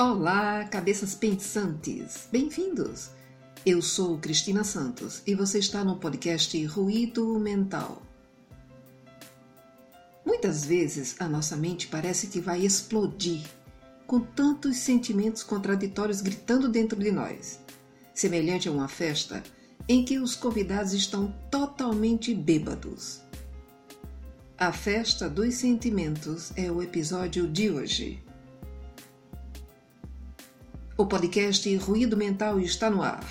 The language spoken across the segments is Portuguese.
Olá, cabeças pensantes! Bem-vindos! Eu sou Cristina Santos e você está no podcast Ruído Mental. Muitas vezes a nossa mente parece que vai explodir, com tantos sentimentos contraditórios gritando dentro de nós, semelhante a uma festa em que os convidados estão totalmente bêbados. A festa dos sentimentos é o episódio de hoje. O podcast Ruído Mental está no ar.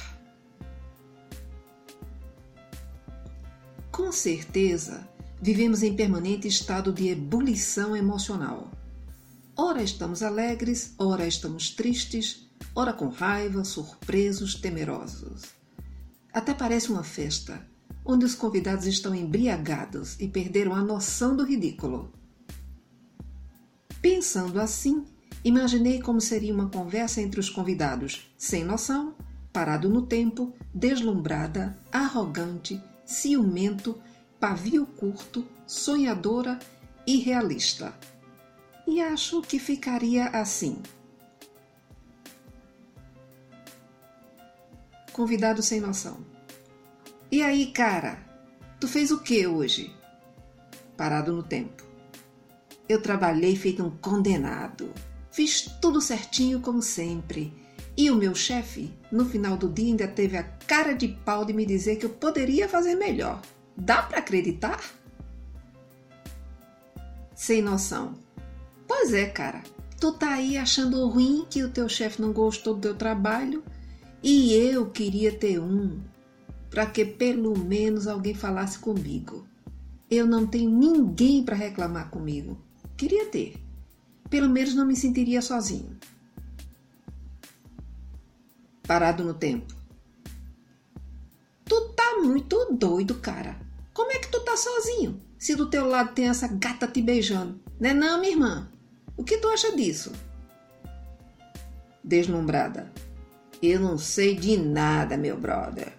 Com certeza, vivemos em permanente estado de ebulição emocional. Ora estamos alegres, ora estamos tristes, ora com raiva, surpresos, temerosos. Até parece uma festa, onde os convidados estão embriagados e perderam a noção do ridículo. Pensando assim, Imaginei como seria uma conversa entre os convidados, sem noção, parado no tempo, deslumbrada, arrogante, ciumento, pavio curto, sonhadora e realista. E acho que ficaria assim. Convidado sem noção. E aí, cara? Tu fez o que hoje? Parado no tempo. Eu trabalhei feito um condenado. Fiz tudo certinho como sempre. E o meu chefe, no final do dia, ainda teve a cara de pau de me dizer que eu poderia fazer melhor. Dá para acreditar? Sem noção. Pois é, cara. Tu tá aí achando ruim que o teu chefe não gostou do teu trabalho e eu queria ter um para que pelo menos alguém falasse comigo. Eu não tenho ninguém para reclamar comigo. Queria ter pelo menos não me sentiria sozinho. Parado no tempo. Tu tá muito doido, cara. Como é que tu tá sozinho? Se do teu lado tem essa gata te beijando. Né não, minha irmã? O que tu acha disso? Deslumbrada. Eu não sei de nada, meu brother.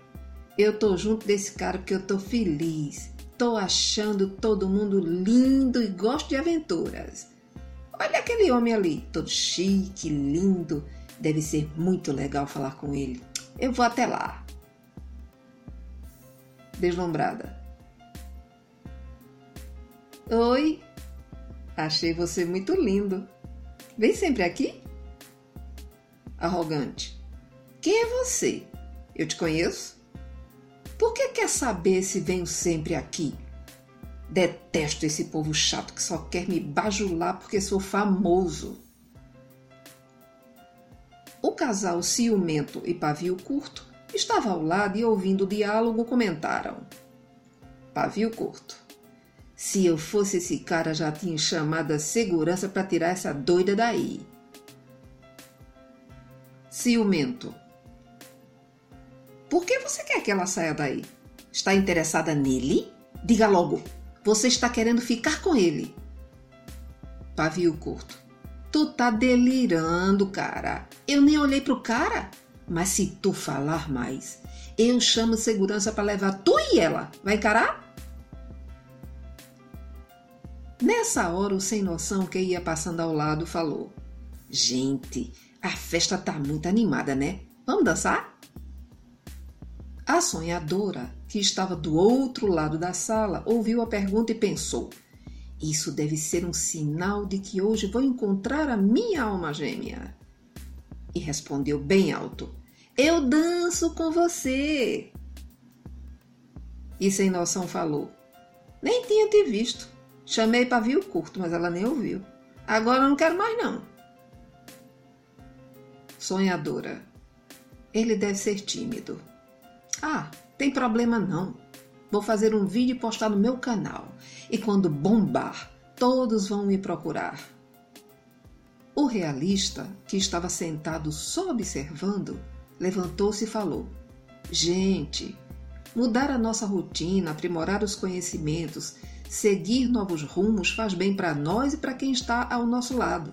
Eu tô junto desse cara porque eu tô feliz. Tô achando todo mundo lindo e gosto de aventuras. Olha aquele homem ali, todo chique, lindo. Deve ser muito legal falar com ele. Eu vou até lá. Deslumbrada. Oi, achei você muito lindo. Vem sempre aqui? Arrogante. Quem é você? Eu te conheço? Por que quer saber se venho sempre aqui? Detesto esse povo chato que só quer me bajular porque sou famoso. O casal ciumento e pavio curto estava ao lado e ouvindo o diálogo comentaram. Pavio curto. Se eu fosse esse cara, já tinha chamado a segurança para tirar essa doida daí. Ciumento. Por que você quer que ela saia daí? Está interessada nele? Diga logo. Você está querendo ficar com ele. Pavio curto. Tu tá delirando, cara. Eu nem olhei pro cara. Mas se tu falar mais, eu chamo segurança para levar tu e ela. Vai encarar? Nessa hora, o sem noção que ia passando ao lado falou: Gente, a festa tá muito animada, né? Vamos dançar? A sonhadora, que estava do outro lado da sala, ouviu a pergunta e pensou: Isso deve ser um sinal de que hoje vou encontrar a minha alma gêmea. E respondeu bem alto: Eu danço com você. E sem noção falou: Nem tinha te visto. Chamei para vir o curto, mas ela nem ouviu. Agora não quero mais não. Sonhadora. Ele deve ser tímido. Ah, tem problema não. Vou fazer um vídeo e postar no meu canal. E quando bombar, todos vão me procurar. O realista, que estava sentado só observando, levantou-se e falou: Gente, mudar a nossa rotina, aprimorar os conhecimentos, seguir novos rumos faz bem para nós e para quem está ao nosso lado.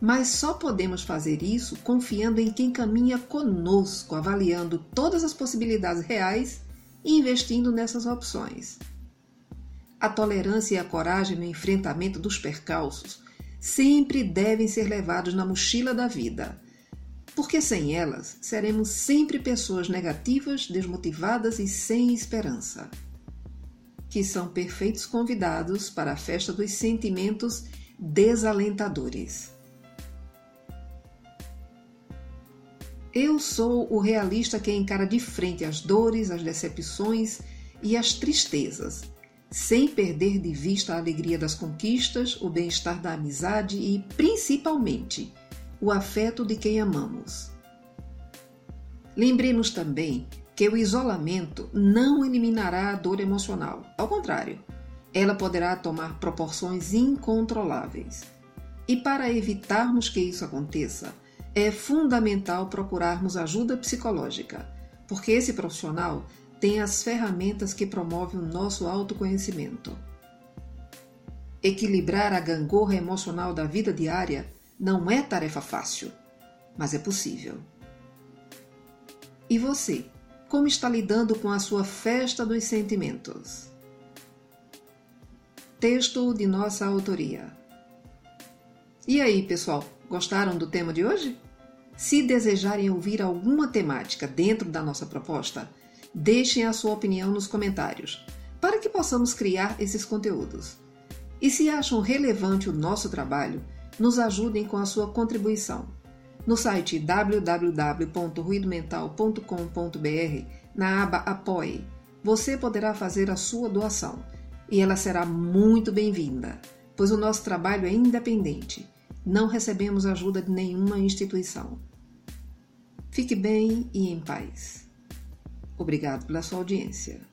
Mas só podemos fazer isso confiando em quem caminha conosco, avaliando todas as possibilidades reais e investindo nessas opções. A tolerância e a coragem no enfrentamento dos percalços sempre devem ser levados na mochila da vida, porque sem elas seremos sempre pessoas negativas, desmotivadas e sem esperança. Que são perfeitos convidados para a festa dos sentimentos desalentadores. Eu sou o realista que encara de frente as dores, as decepções e as tristezas, sem perder de vista a alegria das conquistas, o bem-estar da amizade e, principalmente, o afeto de quem amamos. Lembremos também que o isolamento não eliminará a dor emocional. Ao contrário, ela poderá tomar proporções incontroláveis. E para evitarmos que isso aconteça, é fundamental procurarmos ajuda psicológica, porque esse profissional tem as ferramentas que promovem o nosso autoconhecimento. Equilibrar a gangorra emocional da vida diária não é tarefa fácil, mas é possível. E você, como está lidando com a sua festa dos sentimentos? Texto de nossa autoria. E aí, pessoal, gostaram do tema de hoje? Se desejarem ouvir alguma temática dentro da nossa proposta, deixem a sua opinião nos comentários, para que possamos criar esses conteúdos. E se acham relevante o nosso trabalho, nos ajudem com a sua contribuição. No site www.ruidomental.com.br, na aba Apoie, você poderá fazer a sua doação e ela será muito bem-vinda, pois o nosso trabalho é independente. Não recebemos ajuda de nenhuma instituição. Fique bem e em paz. Obrigado pela sua audiência.